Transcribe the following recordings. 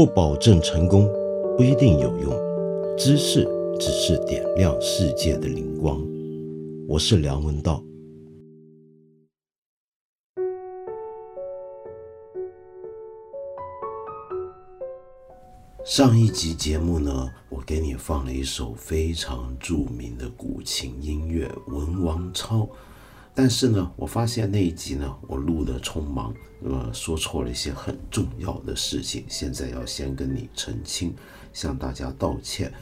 不保证成功，不一定有用。知识只是点亮世界的灵光。我是梁文道。上一集节目呢，我给你放了一首非常著名的古琴音乐《文王操》。但是呢，我发现那一集呢，我录的匆忙，呃说错了一些很重要的事情。现在要先跟你澄清，向大家道歉。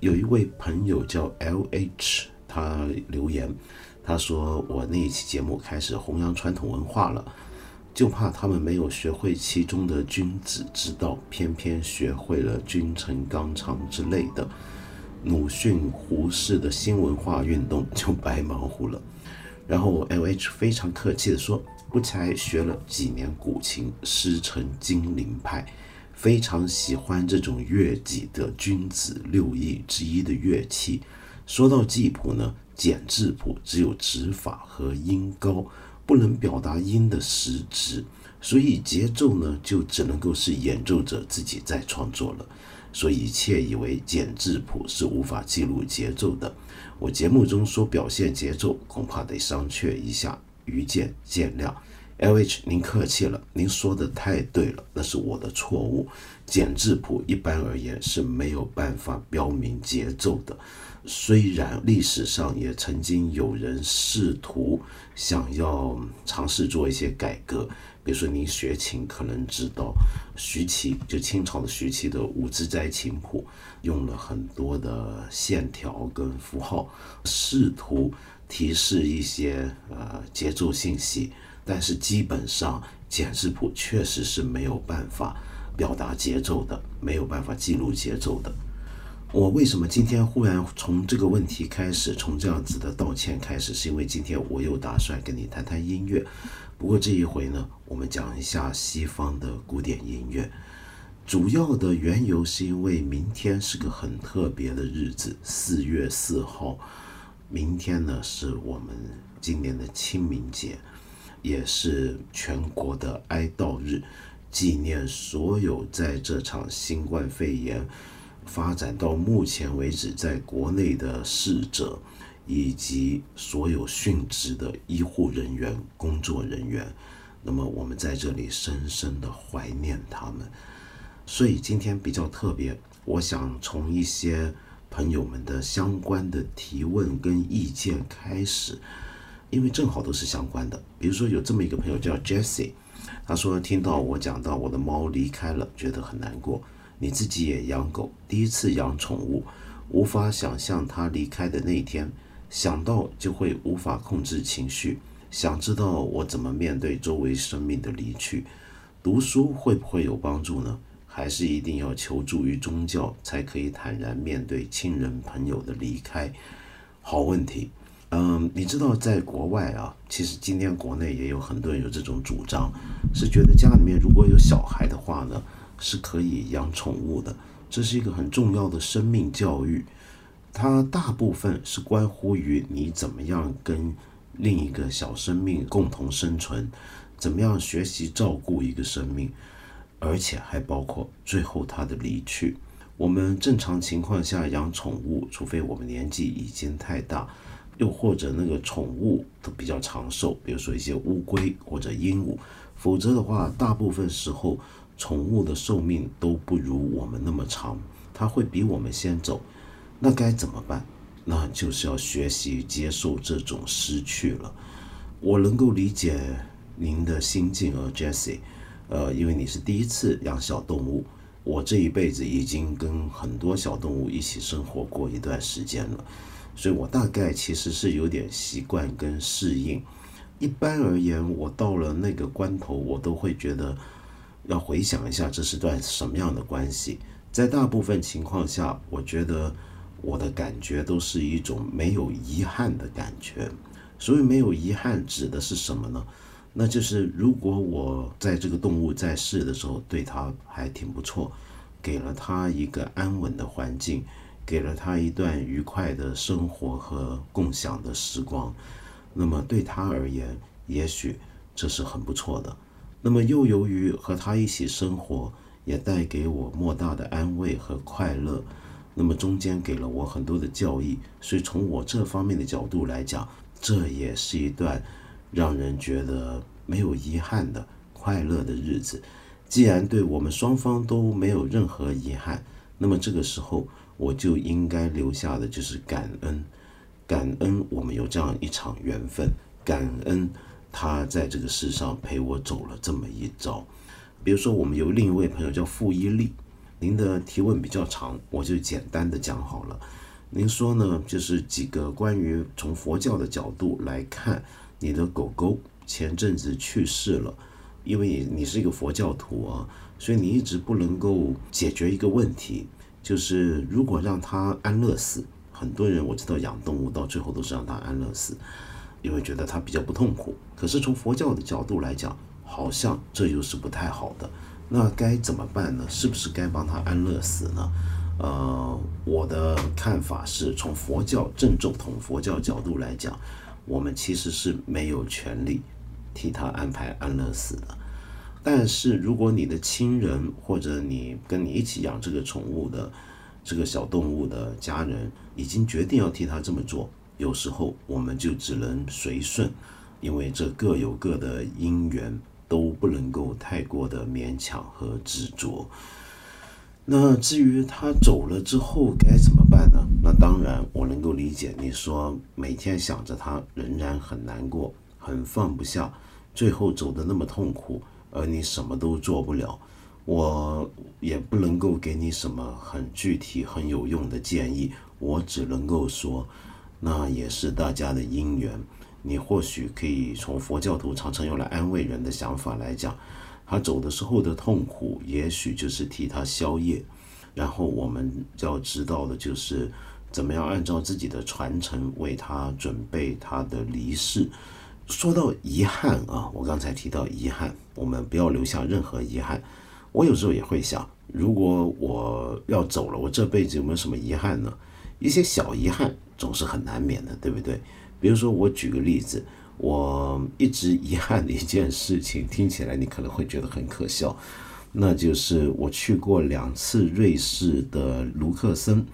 有一位朋友叫 L H，他留言，他说我那一期节目开始弘扬传统文化了，就怕他们没有学会其中的君子之道，偏偏学会了君臣纲常之类的，鲁迅胡适的新文化运动就白忙活了。然后 L H 非常客气的说：“不才学了几年古琴，师承金陵派，非常喜欢这种乐己的君子六艺之一的乐器。说到记谱呢，简质谱只有指法和音高，不能表达音的实质，所以节奏呢就只能够是演奏者自己在创作了。所以切以为简质谱是无法记录节奏的。”我节目中说表现节奏，恐怕得商榷一下，愚见见谅。L H，您客气了，您说的太对了，那是我的错误。简质谱一般而言是没有办法标明节奏的，虽然历史上也曾经有人试图想要尝试做一些改革。比如说，您学琴可能知道，徐齐就清朝的徐齐的《五支斋琴谱》，用了很多的线条跟符号，试图提示一些呃节奏信息。但是基本上简质谱确实是没有办法表达节奏的，没有办法记录节奏的。我为什么今天忽然从这个问题开始，从这样子的道歉开始，是因为今天我又打算跟你谈谈音乐。不过这一回呢，我们讲一下西方的古典音乐。主要的缘由是因为明天是个很特别的日子，四月四号。明天呢是我们今年的清明节，也是全国的哀悼日，纪念所有在这场新冠肺炎发展到目前为止在国内的逝者。以及所有殉职的医护人员、工作人员，那么我们在这里深深的怀念他们。所以今天比较特别，我想从一些朋友们的相关的提问跟意见开始，因为正好都是相关的。比如说有这么一个朋友叫 Jessie，他说听到我讲到我的猫离开了，觉得很难过。你自己也养狗，第一次养宠物，无法想象它离开的那一天。想到就会无法控制情绪，想知道我怎么面对周围生命的离去。读书会不会有帮助呢？还是一定要求助于宗教才可以坦然面对亲人朋友的离开？好问题。嗯，你知道在国外啊，其实今天国内也有很多人有这种主张，是觉得家里面如果有小孩的话呢，是可以养宠物的，这是一个很重要的生命教育。它大部分是关乎于你怎么样跟另一个小生命共同生存，怎么样学习照顾一个生命，而且还包括最后它的离去。我们正常情况下养宠物，除非我们年纪已经太大，又或者那个宠物都比较长寿，比如说一些乌龟或者鹦鹉，否则的话，大部分时候宠物的寿命都不如我们那么长，它会比我们先走。那该怎么办？那就是要学习接受这种失去了。我能够理解您的心境，而 Jessie，呃，因为你是第一次养小动物。我这一辈子已经跟很多小动物一起生活过一段时间了，所以我大概其实是有点习惯跟适应。一般而言，我到了那个关头，我都会觉得要回想一下这是段什么样的关系。在大部分情况下，我觉得。我的感觉都是一种没有遗憾的感觉，所以没有遗憾指的是什么呢？那就是如果我在这个动物在世的时候对它还挺不错，给了它一个安稳的环境，给了它一段愉快的生活和共享的时光，那么对它而言，也许这是很不错的。那么又由于和它一起生活。也带给我莫大的安慰和快乐。那么中间给了我很多的教益，所以从我这方面的角度来讲，这也是一段让人觉得没有遗憾的快乐的日子。既然对我们双方都没有任何遗憾，那么这个时候我就应该留下的就是感恩，感恩我们有这样一场缘分，感恩他在这个世上陪我走了这么一遭。比如说，我们有另一位朋友叫傅一丽。您的提问比较长，我就简单的讲好了。您说呢，就是几个关于从佛教的角度来看，你的狗狗前阵子去世了，因为你是一个佛教徒啊，所以你一直不能够解决一个问题，就是如果让它安乐死，很多人我知道养动物到最后都是让它安乐死，因为觉得它比较不痛苦。可是从佛教的角度来讲，好像这又是不太好的。那该怎么办呢？是不是该帮他安乐死呢？呃，我的看法是从佛教正正统佛教角度来讲，我们其实是没有权利替他安排安乐死的。但是如果你的亲人或者你跟你一起养这个宠物的这个小动物的家人已经决定要替他这么做，有时候我们就只能随顺，因为这各有各的因缘。都不能够太过的勉强和执着。那至于他走了之后该怎么那当然我能够理解，你说每天想着他仍然很难过，很放不下，最后走的那么痛苦，而你什么都做不了，我也不能够给你什么很具体、很有用的建议。我只能够说，那也是大家的因缘。你或许可以从佛教徒常常用来安慰人的想法来讲，他走的时候的痛苦，也许就是替他消业。然后我们要知道的就是，怎么样按照自己的传承为他准备他的离世。说到遗憾啊，我刚才提到遗憾，我们不要留下任何遗憾。我有时候也会想，如果我要走了，我这辈子有没有什么遗憾呢？一些小遗憾总是很难免的，对不对？比如说，我举个例子，我一直遗憾的一件事情，听起来你可能会觉得很可笑，那就是我去过两次瑞士的卢克森，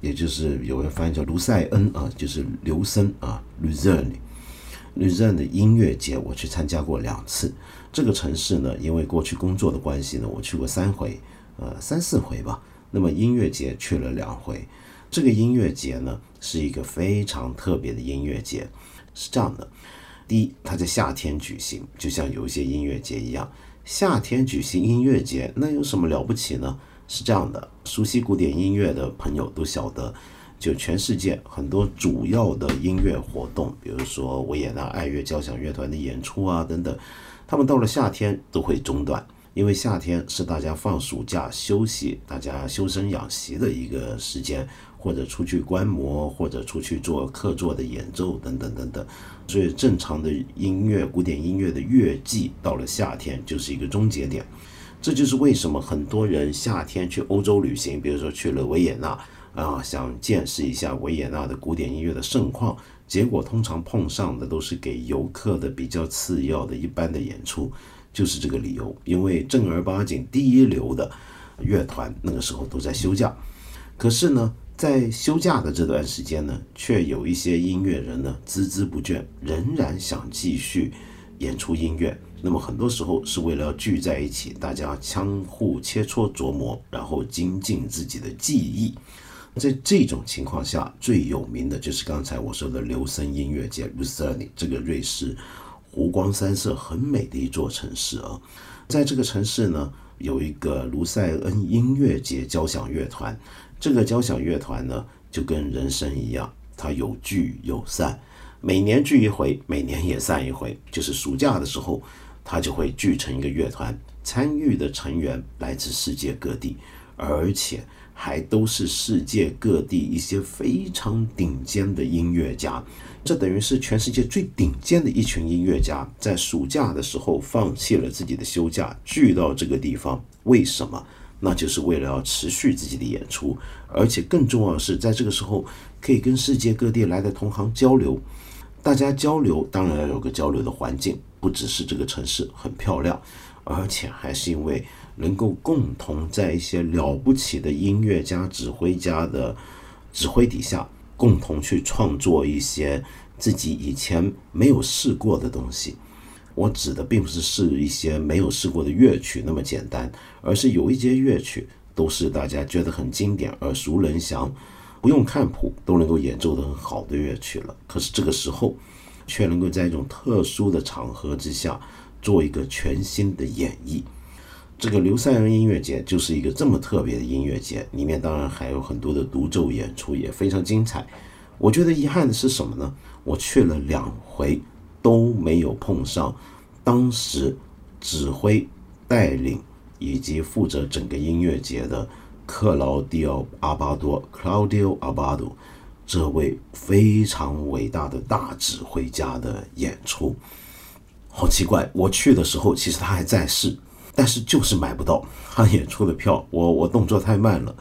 也就是有人翻译叫卢塞恩啊，就是刘森啊，Lucerne，Lucerne 的音乐节，我去参加过两次。这个城市呢，因为过去工作的关系呢，我去过三回，呃，三四回吧。那么音乐节去了两回。这个音乐节呢，是一个非常特别的音乐节，是这样的：第一，它在夏天举行，就像有一些音乐节一样，夏天举行音乐节，那有什么了不起呢？是这样的，熟悉古典音乐的朋友都晓得，就全世界很多主要的音乐活动，比如说维也纳爱乐交响乐团的演出啊等等，他们到了夏天都会中断。因为夏天是大家放暑假休息、大家修身养息的一个时间，或者出去观摩，或者出去做客座的演奏等等等等，所以正常的音乐、古典音乐的乐季到了夏天就是一个终结点。这就是为什么很多人夏天去欧洲旅行，比如说去了维也纳啊，想见识一下维也纳的古典音乐的盛况，结果通常碰上的都是给游客的比较次要的一般的演出。就是这个理由，因为正儿八经第一流的乐团那个时候都在休假，可是呢，在休假的这段时间呢，却有一些音乐人呢孜孜不倦，仍然想继续演出音乐。那么很多时候是为了聚在一起，大家相互切磋琢磨，然后精进自己的技艺。在这种情况下，最有名的就是刚才我说的刘森音乐节 l u c e r n 这个瑞士。湖光山色很美的一座城市啊，在这个城市呢，有一个卢塞恩音乐节交响乐团。这个交响乐团呢，就跟人生一样，它有聚有散，每年聚一回，每年也散一回。就是暑假的时候，它就会聚成一个乐团，参与的成员来自世界各地，而且。还都是世界各地一些非常顶尖的音乐家，这等于是全世界最顶尖的一群音乐家，在暑假的时候放弃了自己的休假，聚到这个地方。为什么？那就是为了要持续自己的演出，而且更重要的是，在这个时候可以跟世界各地来的同行交流。大家交流当然要有个交流的环境，不只是这个城市很漂亮，而且还是因为能够共同在一些了不起的音乐家、指挥家的指挥底下，共同去创作一些自己以前没有试过的东西。我指的并不是试一些没有试过的乐曲那么简单，而是有一些乐曲都是大家觉得很经典、耳熟能详。不用看谱都能够演奏得很好的乐曲了，可是这个时候，却能够在一种特殊的场合之下做一个全新的演绎。这个刘塞恩音乐节就是一个这么特别的音乐节，里面当然还有很多的独奏演出，也非常精彩。我觉得遗憾的是什么呢？我去了两回都没有碰上当时指挥、带领以及负责整个音乐节的。克劳迪奥·阿巴多 （Claudio Abbado） 这位非常伟大的大指挥家的演出，好奇怪！我去的时候，其实他还在世，但是就是买不到他演出的票。我我动作太慢了。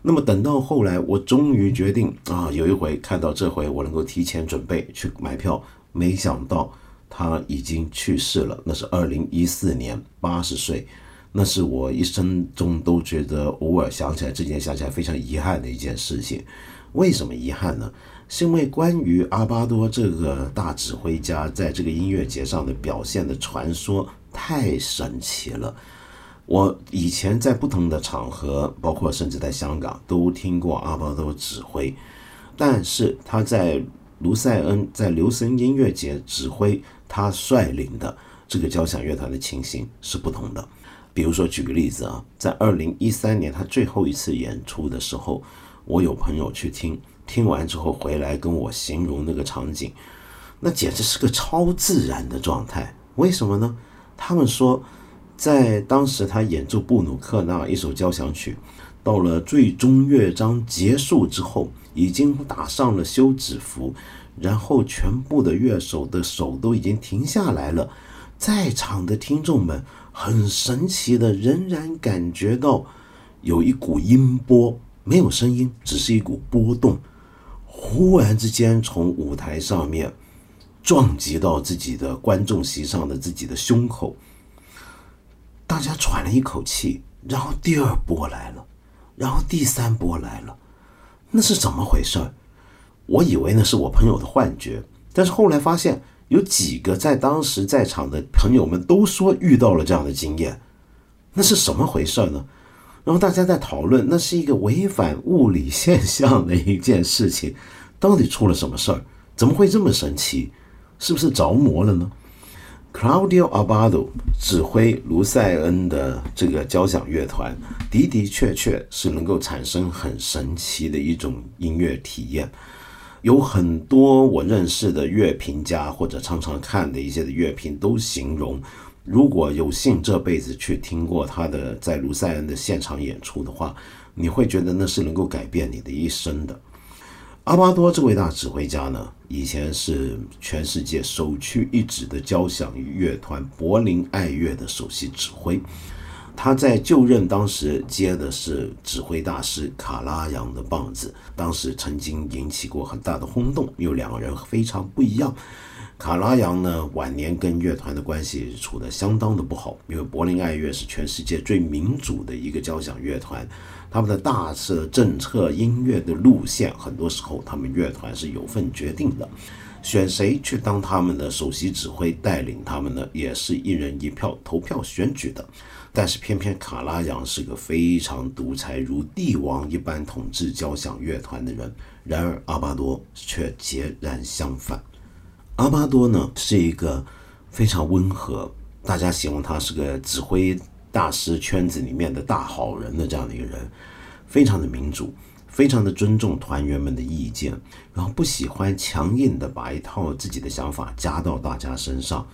那么等到后来，我终于决定啊，有一回看到这回我能够提前准备去买票，没想到他已经去世了。那是二零一四年，八十岁。那是我一生中都觉得偶尔想起来这件想起来非常遗憾的一件事情。为什么遗憾呢？是因为关于阿巴多这个大指挥家在这个音乐节上的表现的传说太神奇了。我以前在不同的场合，包括甚至在香港，都听过阿巴多指挥，但是他在卢塞恩在留声音乐节指挥他率领的这个交响乐团的情形是不同的。比如说，举个例子啊，在二零一三年他最后一次演出的时候，我有朋友去听，听完之后回来跟我形容那个场景，那简直是个超自然的状态。为什么呢？他们说，在当时他演奏布鲁克纳一首交响曲，到了最终乐章结束之后，已经打上了休止符，然后全部的乐手的手都已经停下来了，在场的听众们。很神奇的，仍然感觉到有一股音波，没有声音，只是一股波动，忽然之间从舞台上面撞击到自己的观众席上的自己的胸口，大家喘了一口气，然后第二波来了，然后第三波来了，那是怎么回事？我以为那是我朋友的幻觉，但是后来发现。有几个在当时在场的朋友们都说遇到了这样的经验，那是什么回事呢？然后大家在讨论，那是一个违反物理现象的一件事情，到底出了什么事儿？怎么会这么神奇？是不是着魔了呢？Claudio Abbado 指挥卢塞恩的这个交响乐团，的的确确是能够产生很神奇的一种音乐体验。有很多我认识的乐评家或者常常看的一些的乐评都形容，如果有幸这辈子去听过他的在卢塞恩的现场演出的话，你会觉得那是能够改变你的一生的。阿巴多这位大指挥家呢，以前是全世界首屈一指的交响乐团柏林爱乐的首席指挥。他在就任当时接的是指挥大师卡拉扬的棒子，当时曾经引起过很大的轰动，因为两个人非常不一样。卡拉扬呢，晚年跟乐团的关系处得相当的不好，因为柏林爱乐是全世界最民主的一个交响乐团，他们的大的政策、音乐的路线，很多时候他们乐团是有份决定的。选谁去当他们的首席指挥，带领他们呢，也是一人一票投票选举的。但是偏偏卡拉扬是个非常独裁，如帝王一般统治交响乐团的人。然而阿巴多却截然相反。阿巴多呢是一个非常温和，大家形容他是个指挥大师圈子里面的大好人的这样的一个人，非常的民主，非常的尊重团员们的意见，然后不喜欢强硬的把一套自己的想法加到大家身上。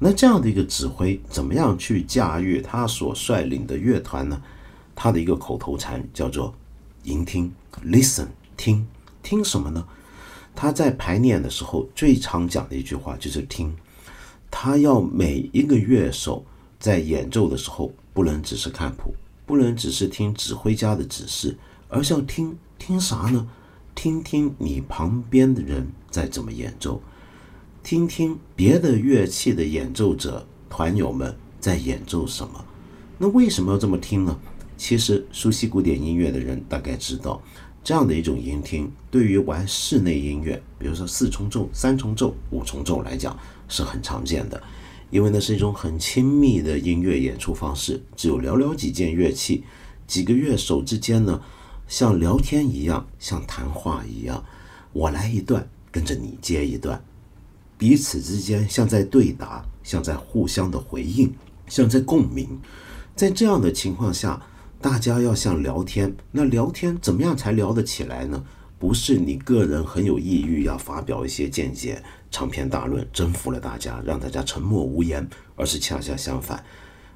那这样的一个指挥，怎么样去驾驭他所率领的乐团呢？他的一个口头禅叫做“聆听 ”，listen，听听什么呢？他在排练的时候最常讲的一句话就是听。他要每一个乐手在演奏的时候，不能只是看谱，不能只是听指挥家的指示，而是要听听啥呢？听听你旁边的人在怎么演奏。听听别的乐器的演奏者团友们在演奏什么。那为什么要这么听呢？其实熟悉古典音乐的人大概知道，这样的一种音听，对于玩室内音乐，比如说四重奏、三重奏、五重奏来讲，是很常见的。因为那是一种很亲密的音乐演出方式，只有寥寥几件乐器，几个乐手之间呢，像聊天一样，像谈话一样，我来一段，跟着你接一段，彼此之间像在对答，像在互相的回应，像在共鸣。在这样的情况下，大家要像聊天，那聊天怎么样才聊得起来呢？不是你个人很有意欲要发表一些见解、长篇大论，征服了大家，让大家沉默无言，而是恰恰相反。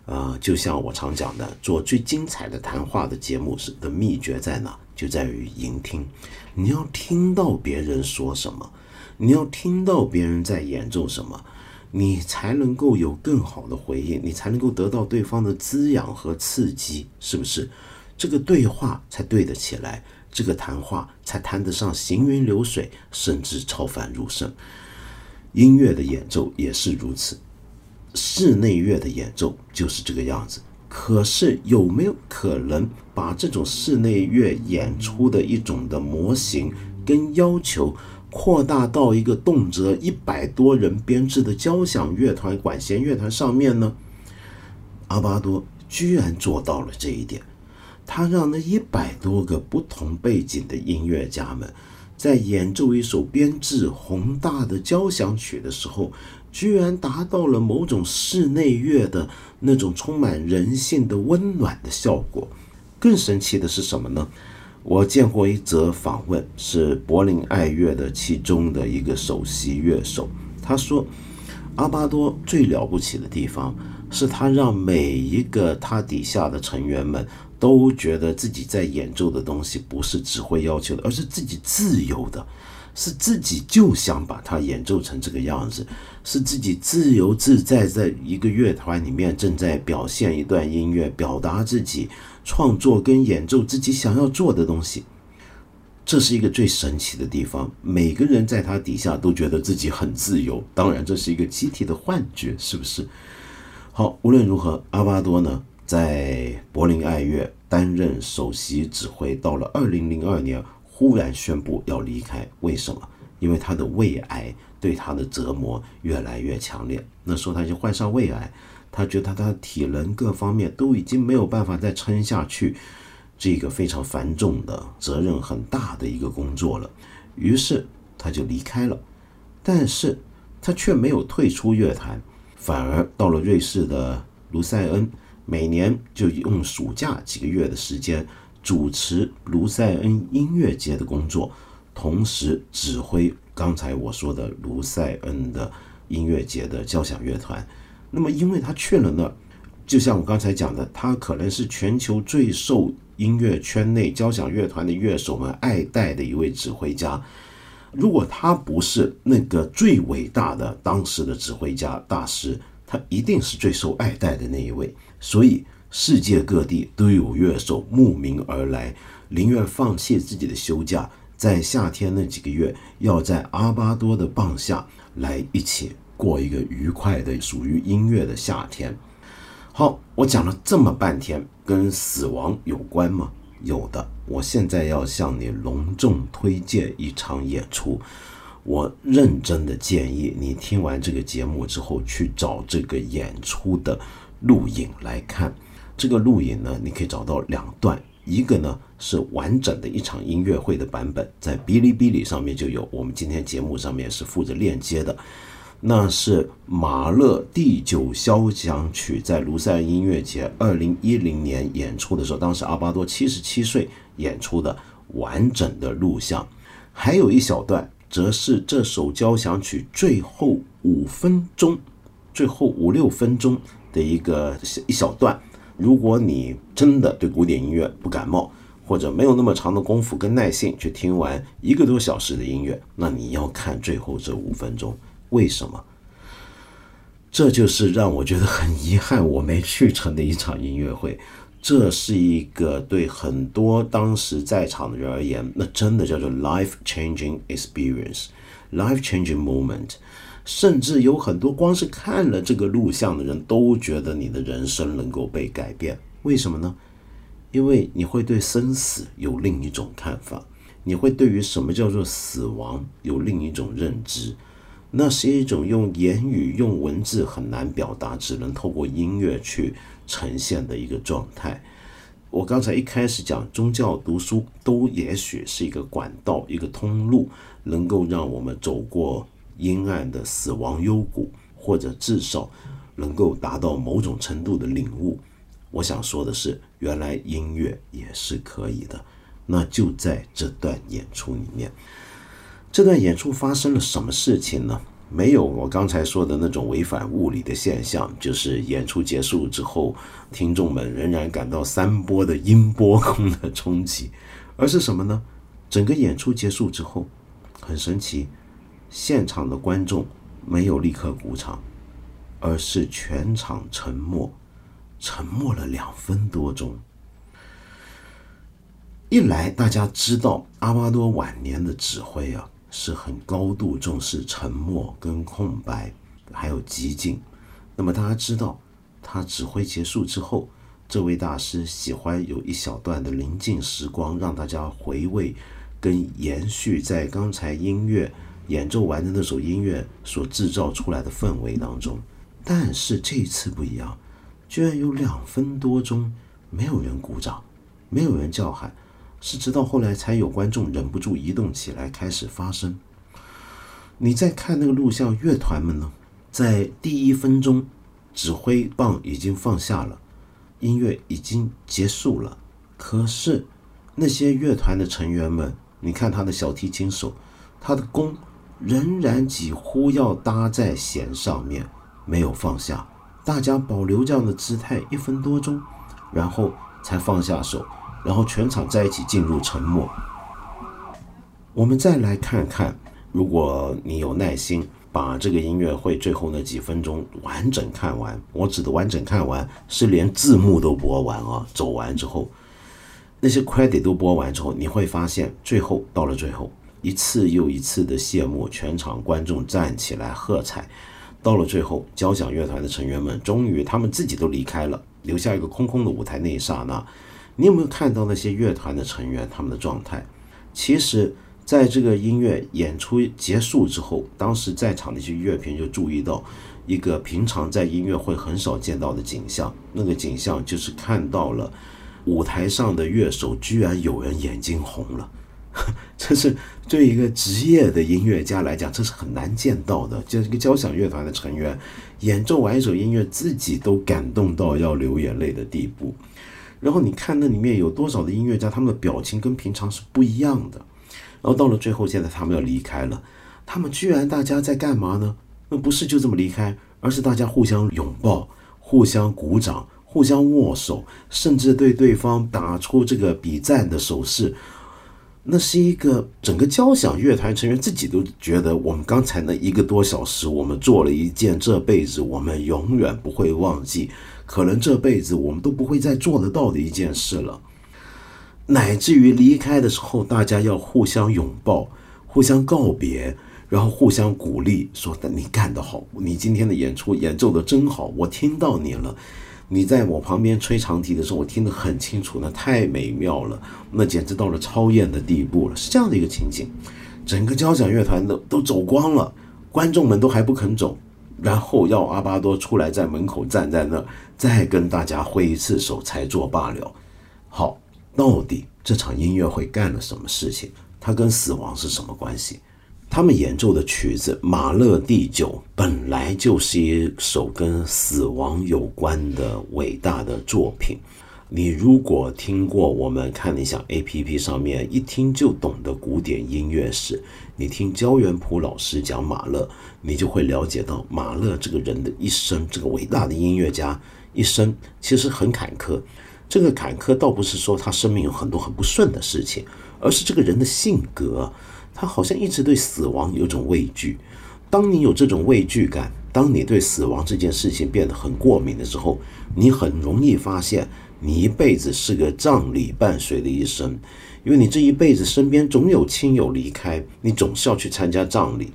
呃，就像我常讲的，做最精彩的谈话的节目是的秘诀在哪？就在于聆听。你要听到别人说什么，你要听到别人在演奏什么。你才能够有更好的回应，你才能够得到对方的滋养和刺激，是不是？这个对话才对得起来，这个谈话才谈得上行云流水，甚至超凡入圣。音乐的演奏也是如此，室内乐的演奏就是这个样子。可是有没有可能把这种室内乐演出的一种的模型跟要求？扩大到一个动辄一百多人编制的交响乐团、管弦乐团上面呢？阿巴多居然做到了这一点。他让那一百多个不同背景的音乐家们，在演奏一首编制宏大的交响曲的时候，居然达到了某种室内乐的那种充满人性的温暖的效果。更神奇的是什么呢？我见过一则访问，是柏林爱乐的其中的一个首席乐手。他说，阿巴多最了不起的地方，是他让每一个他底下的成员们都觉得自己在演奏的东西不是指挥要求的，而是自己自由的，是自己就想把它演奏成这个样子，是自己自由自在在一个乐团里面正在表现一段音乐，表达自己。创作跟演奏自己想要做的东西，这是一个最神奇的地方。每个人在他底下都觉得自己很自由，当然这是一个集体的幻觉，是不是？好，无论如何，阿巴多呢，在柏林爱乐担任首席指挥，到了二零零二年，忽然宣布要离开。为什么？因为他的胃癌对他的折磨越来越强烈。那时候他就患上胃癌。他觉得他的体能各方面都已经没有办法再撑下去，这个非常繁重的责任很大的一个工作了，于是他就离开了。但是他却没有退出乐坛，反而到了瑞士的卢塞恩，每年就用暑假几个月的时间主持卢塞恩音乐节的工作，同时指挥刚才我说的卢塞恩的音乐节的交响乐团。那么，因为他去了那儿，就像我刚才讲的，他可能是全球最受音乐圈内交响乐团的乐手们爱戴的一位指挥家。如果他不是那个最伟大的当时的指挥家大师，他一定是最受爱戴的那一位。所以，世界各地都有乐手慕名而来，宁愿放弃自己的休假，在夏天那几个月，要在阿巴多的棒下来一起。过一个愉快的属于音乐的夏天。好，我讲了这么半天，跟死亡有关吗？有的。我现在要向你隆重推荐一场演出。我认真的建议你听完这个节目之后，去找这个演出的录影来看。这个录影呢，你可以找到两段，一个呢是完整的一场音乐会的版本，在哔哩哔哩上面就有，我们今天节目上面是附着链接的。那是马勒第九交响曲在卢塞恩音乐节二零一零年演出的时候，当时阿巴多七十七岁演出的完整的录像，还有一小段，则是这首交响曲最后五分钟、最后五六分钟的一个一小段。如果你真的对古典音乐不感冒，或者没有那么长的功夫跟耐性去听完一个多小时的音乐，那你要看最后这五分钟。为什么？这就是让我觉得很遗憾，我没去成的一场音乐会。这是一个对很多当时在场的人而言，那真的叫做 life changing experience，life changing moment，甚至有很多光是看了这个录像的人都觉得你的人生能够被改变。为什么呢？因为你会对生死有另一种看法，你会对于什么叫做死亡有另一种认知。那是一种用言语、用文字很难表达，只能透过音乐去呈现的一个状态。我刚才一开始讲宗教读书，都也许是一个管道、一个通路，能够让我们走过阴暗的死亡幽谷，或者至少能够达到某种程度的领悟。我想说的是，原来音乐也是可以的。那就在这段演出里面。这段演出发生了什么事情呢？没有我刚才说的那种违反物理的现象，就是演出结束之后，听众们仍然感到三波的音波空的冲击，而是什么呢？整个演出结束之后，很神奇，现场的观众没有立刻鼓掌，而是全场沉默，沉默了两分多钟。一来，大家知道阿巴多晚年的指挥啊。是很高度重视沉默跟空白，还有寂静。那么大家知道，他指挥结束之后，这位大师喜欢有一小段的宁静时光，让大家回味跟延续在刚才音乐演奏完的那首音乐所制造出来的氛围当中。但是这次不一样，居然有两分多钟没有人鼓掌，没有人叫喊。是直到后来才有观众忍不住移动起来，开始发声。你在看那个录像，乐团们呢，在第一分钟，指挥棒已经放下了，音乐已经结束了。可是那些乐团的成员们，你看他的小提琴手，他的弓仍然几乎要搭在弦上面，没有放下。大家保留这样的姿态一分多钟，然后才放下手。然后全场在一起进入沉默。我们再来看看，如果你有耐心，把这个音乐会最后那几分钟完整看完，我指的完整看完是连字幕都播完啊，走完之后，那些 credit 都播完之后，你会发现最后到了最后，一次又一次的谢幕，全场观众站起来喝彩。到了最后，交响乐团的成员们终于他们自己都离开了，留下一个空空的舞台那一刹那。你有没有看到那些乐团的成员他们的状态？其实，在这个音乐演出结束之后，当时在场的一些乐评就注意到一个平常在音乐会很少见到的景象。那个景象就是看到了舞台上的乐手居然有人眼睛红了，这是对一个职业的音乐家来讲，这是很难见到的。就是一个交响乐团的成员演奏完一首音乐，自己都感动到要流眼泪的地步。然后你看那里面有多少的音乐家，他们的表情跟平常是不一样的。然后到了最后，现在他们要离开了，他们居然大家在干嘛呢？那不是就这么离开，而是大家互相拥抱、互相鼓掌、互相握手，甚至对对方打出这个比赞的手势。那是一个整个交响乐团成员自己都觉得，我们刚才那一个多小时，我们做了一件这辈子我们永远不会忘记。可能这辈子我们都不会再做得到的一件事了，乃至于离开的时候，大家要互相拥抱、互相告别，然后互相鼓励，说：“你干得好，你今天的演出演奏的真好，我听到你了。你在我旁边吹长笛的时候，我听得很清楚，那太美妙了，那简直到了超验的地步了。是这样的一个情景，整个交响乐团都都走光了，观众们都还不肯走。”然后要阿巴多出来在门口站在那，再跟大家挥一次手才作罢了。好，到底这场音乐会干了什么事情？它跟死亡是什么关系？他们演奏的曲子《马勒第九》本来就是一首跟死亡有关的伟大的作品。你如果听过我们看了一下 A P P 上面一听就懂的古典音乐史，你听焦元溥老师讲马勒，你就会了解到马勒这个人的一生，这个伟大的音乐家一生其实很坎坷。这个坎坷倒不是说他生命有很多很不顺的事情，而是这个人的性格，他好像一直对死亡有种畏惧。当你有这种畏惧感，当你对死亡这件事情变得很过敏的时候，你很容易发现。你一辈子是个葬礼伴随的一生，因为你这一辈子身边总有亲友离开，你总是要去参加葬礼。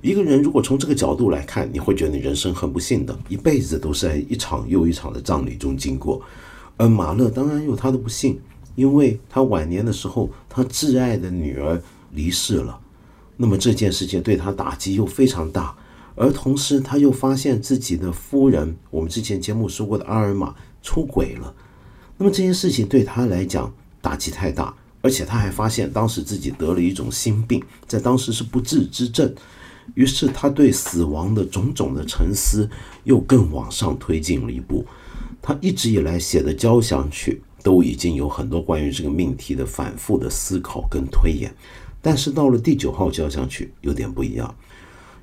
一个人如果从这个角度来看，你会觉得你人生很不幸的，一辈子都是在一场又一场的葬礼中经过。而马勒当然有他的不幸，因为他晚年的时候，他挚爱的女儿离世了。那么这件事情对他打击又非常大，而同时他又发现自己的夫人，我们之前节目说过的阿尔玛出轨了。那么这件事情对他来讲打击太大，而且他还发现当时自己得了一种心病，在当时是不治之症。于是他对死亡的种种的沉思又更往上推进了一步。他一直以来写的交响曲都已经有很多关于这个命题的反复的思考跟推演，但是到了第九号交响曲有点不一样。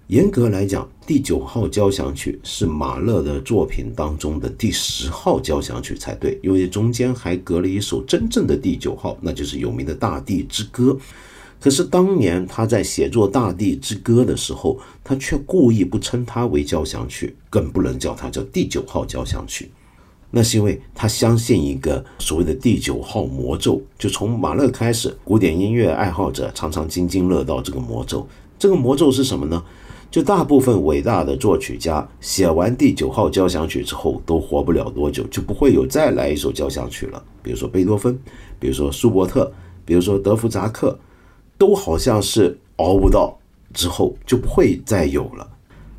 严格来讲，第九号交响曲是马勒的作品当中的第十号交响曲才对，因为中间还隔了一首真正的第九号，那就是有名的《大地之歌》。可是当年他在写作《大地之歌》的时候，他却故意不称它为交响曲，更不能叫它叫第九号交响曲。那是因为他相信一个所谓的第九号魔咒，就从马勒开始，古典音乐爱好者常常津津乐道这个魔咒。这个魔咒是什么呢？就大部分伟大的作曲家写完第九号交响曲之后，都活不了多久，就不会有再来一首交响曲了。比如说贝多芬，比如说舒伯特，比如说德弗扎克。都好像是熬不到之后就不会再有了，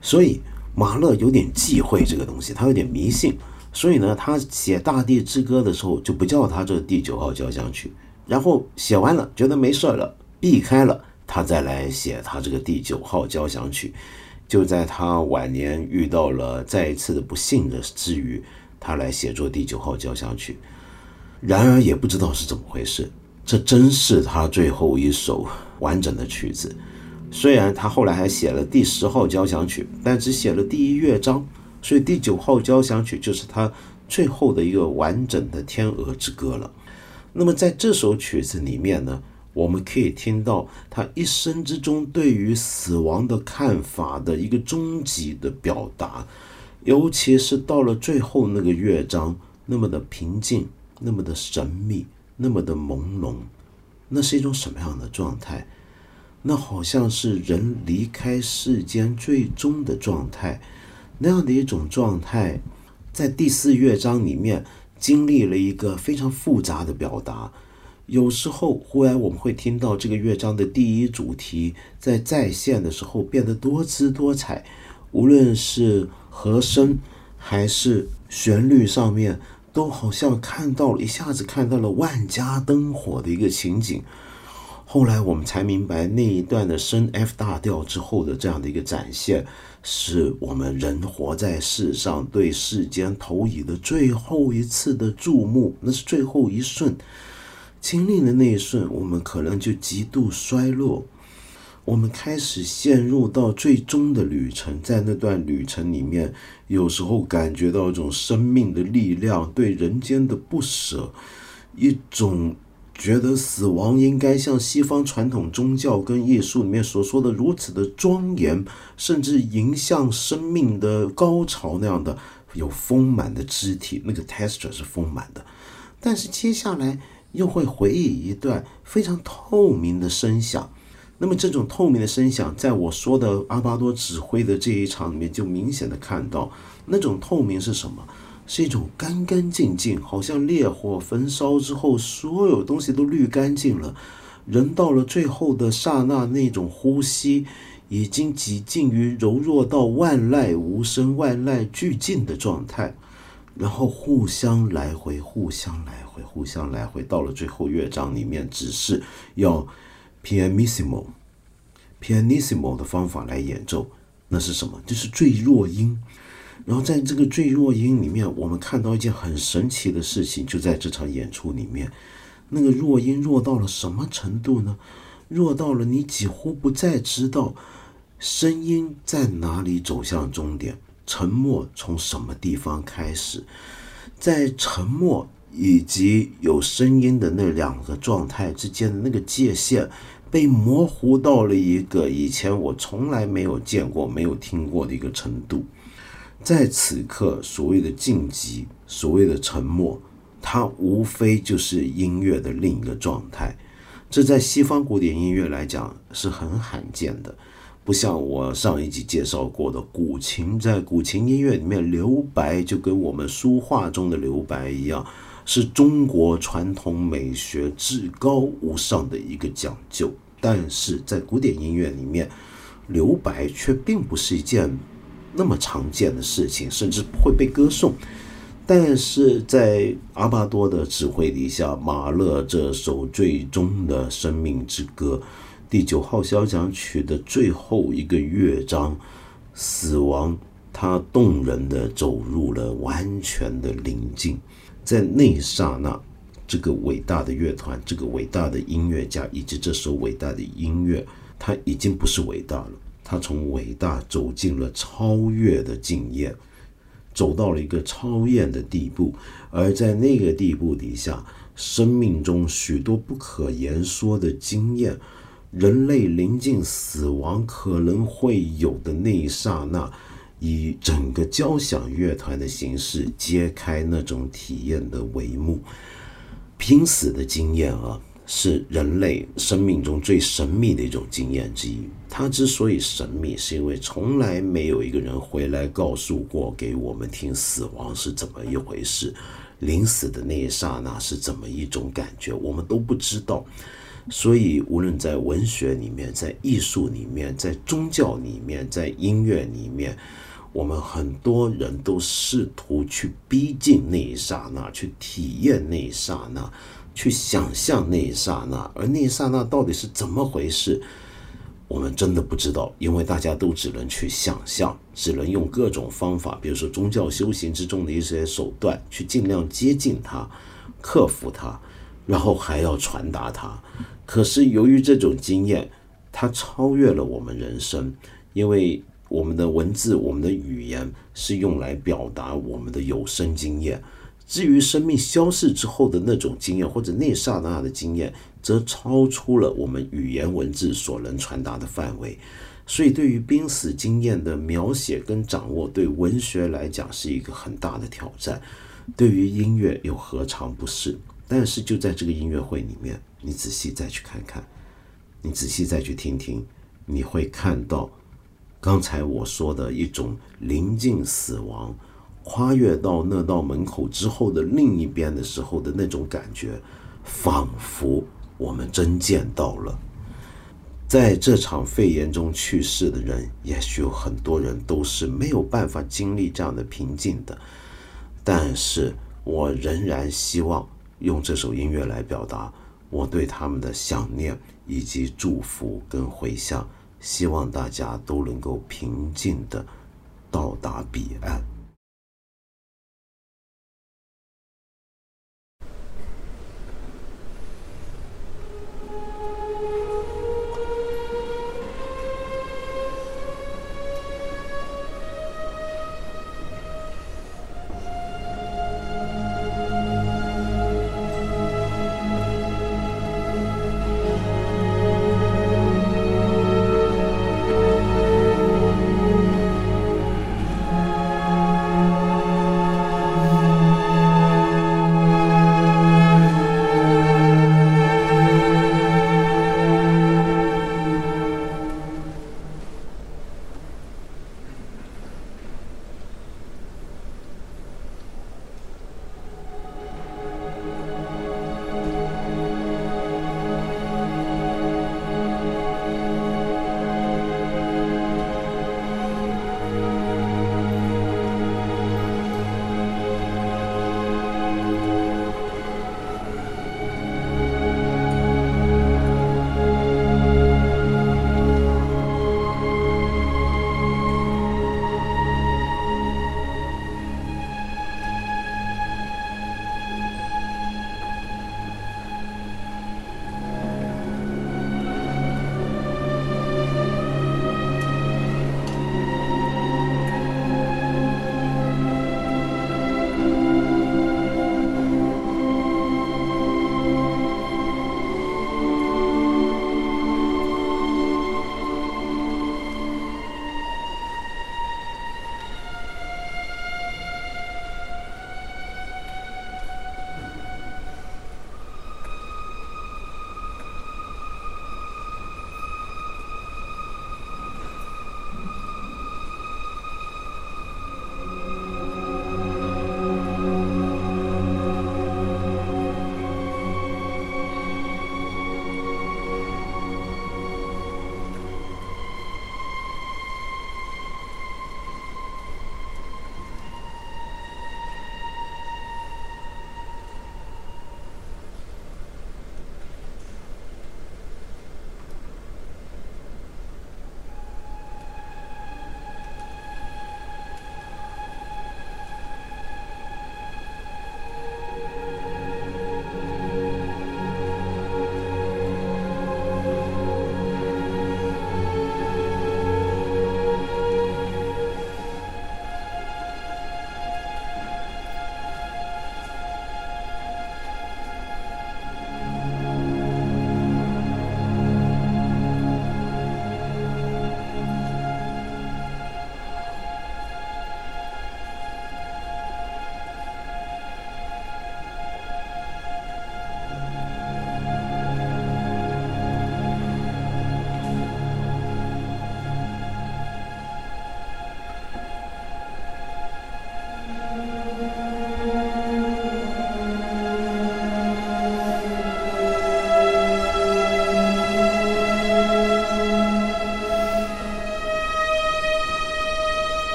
所以马勒有点忌讳这个东西，他有点迷信，所以呢，他写《大地之歌》的时候就不叫他这第九号交响曲，然后写完了觉得没事了，避开了，他再来写他这个第九号交响曲。就在他晚年遇到了再一次的不幸的之余，他来写作第九号交响曲，然而也不知道是怎么回事。这真是他最后一首完整的曲子。虽然他后来还写了第十号交响曲，但只写了第一乐章，所以第九号交响曲就是他最后的一个完整的《天鹅之歌》了。那么在这首曲子里面呢，我们可以听到他一生之中对于死亡的看法的一个终极的表达，尤其是到了最后那个乐章，那么的平静，那么的神秘。那么的朦胧，那是一种什么样的状态？那好像是人离开世间最终的状态，那样的一种状态，在第四乐章里面经历了一个非常复杂的表达。有时候忽然我们会听到这个乐章的第一主题在再现的时候变得多姿多彩，无论是和声还是旋律上面。都好像看到了，一下子看到了万家灯火的一个情景。后来我们才明白，那一段的升 F 大调之后的这样的一个展现，是我们人活在世上对世间投以的最后一次的注目，那是最后一瞬，经历的那一瞬，我们可能就极度衰落。我们开始陷入到最终的旅程，在那段旅程里面，有时候感觉到一种生命的力量，对人间的不舍，一种觉得死亡应该像西方传统宗教跟艺术里面所说的如此的庄严，甚至迎向生命的高潮那样的有丰满的肢体，那个 texture 是丰满的，但是接下来又会回忆一段非常透明的声响。那么这种透明的声响，在我说的阿巴多指挥的这一场里面，就明显的看到，那种透明是什么？是一种干干净净，好像烈火焚烧之后，所有东西都滤干净了。人到了最后的刹那，那种呼吸已经几近于柔弱到万籁无声、万籁俱静的状态，然后互相来回、互相来回、互相来回，到了最后乐章里面，只是要。pianissimo，pianissimo 的方法来演奏，那是什么？就是最弱音。然后在这个最弱音里面，我们看到一件很神奇的事情，就在这场演出里面，那个弱音弱到了什么程度呢？弱到了你几乎不再知道声音在哪里走向终点，沉默从什么地方开始，在沉默。以及有声音的那两个状态之间的那个界限，被模糊到了一个以前我从来没有见过、没有听过的一个程度。在此刻，所谓的静寂，所谓的沉默，它无非就是音乐的另一个状态。这在西方古典音乐来讲是很罕见的。不像我上一集介绍过的古琴，在古琴音乐里面，留白就跟我们书画中的留白一样，是中国传统美学至高无上的一个讲究。但是在古典音乐里面，留白却并不是一件那么常见的事情，甚至会被歌颂。但是在阿巴多的指挥底下，马勒这首最终的生命之歌，第九号交响曲的最后一个乐章，死亡，他动人的走入了完全的宁静，在那一刹那，这个伟大的乐团，这个伟大的音乐家，以及这首伟大的音乐，他已经不是伟大了，他从伟大走进了超越的境界。走到了一个超验的地步，而在那个地步底下，生命中许多不可言说的经验，人类临近死亡可能会有的那一刹那，以整个交响乐团的形式揭开那种体验的帷幕，濒死的经验啊。是人类生命中最神秘的一种经验之一。它之所以神秘，是因为从来没有一个人回来告诉过给我们听死亡是怎么一回事，临死的那一刹那是怎么一种感觉，我们都不知道。所以，无论在文学里面，在艺术里面，在宗教里面，在音乐里面，我们很多人都试图去逼近那一刹那，去体验那一刹那。去想象那一刹那，而那一刹那到底是怎么回事，我们真的不知道，因为大家都只能去想象，只能用各种方法，比如说宗教修行之中的一些手段，去尽量接近它，克服它，然后还要传达它。可是由于这种经验，它超越了我们人生，因为我们的文字、我们的语言是用来表达我们的有生经验。至于生命消逝之后的那种经验，或者那刹那的经验，则超出了我们语言文字所能传达的范围。所以，对于濒死经验的描写跟掌握，对文学来讲是一个很大的挑战。对于音乐又何尝不是？但是，就在这个音乐会里面，你仔细再去看看，你仔细再去听听，你会看到刚才我说的一种临近死亡。跨越到那道门口之后的另一边的时候的那种感觉，仿佛我们真见到了。在这场肺炎中去世的人，也许有很多人都是没有办法经历这样的平静的。但是我仍然希望用这首音乐来表达我对他们的想念以及祝福跟回响。希望大家都能够平静的到达彼岸。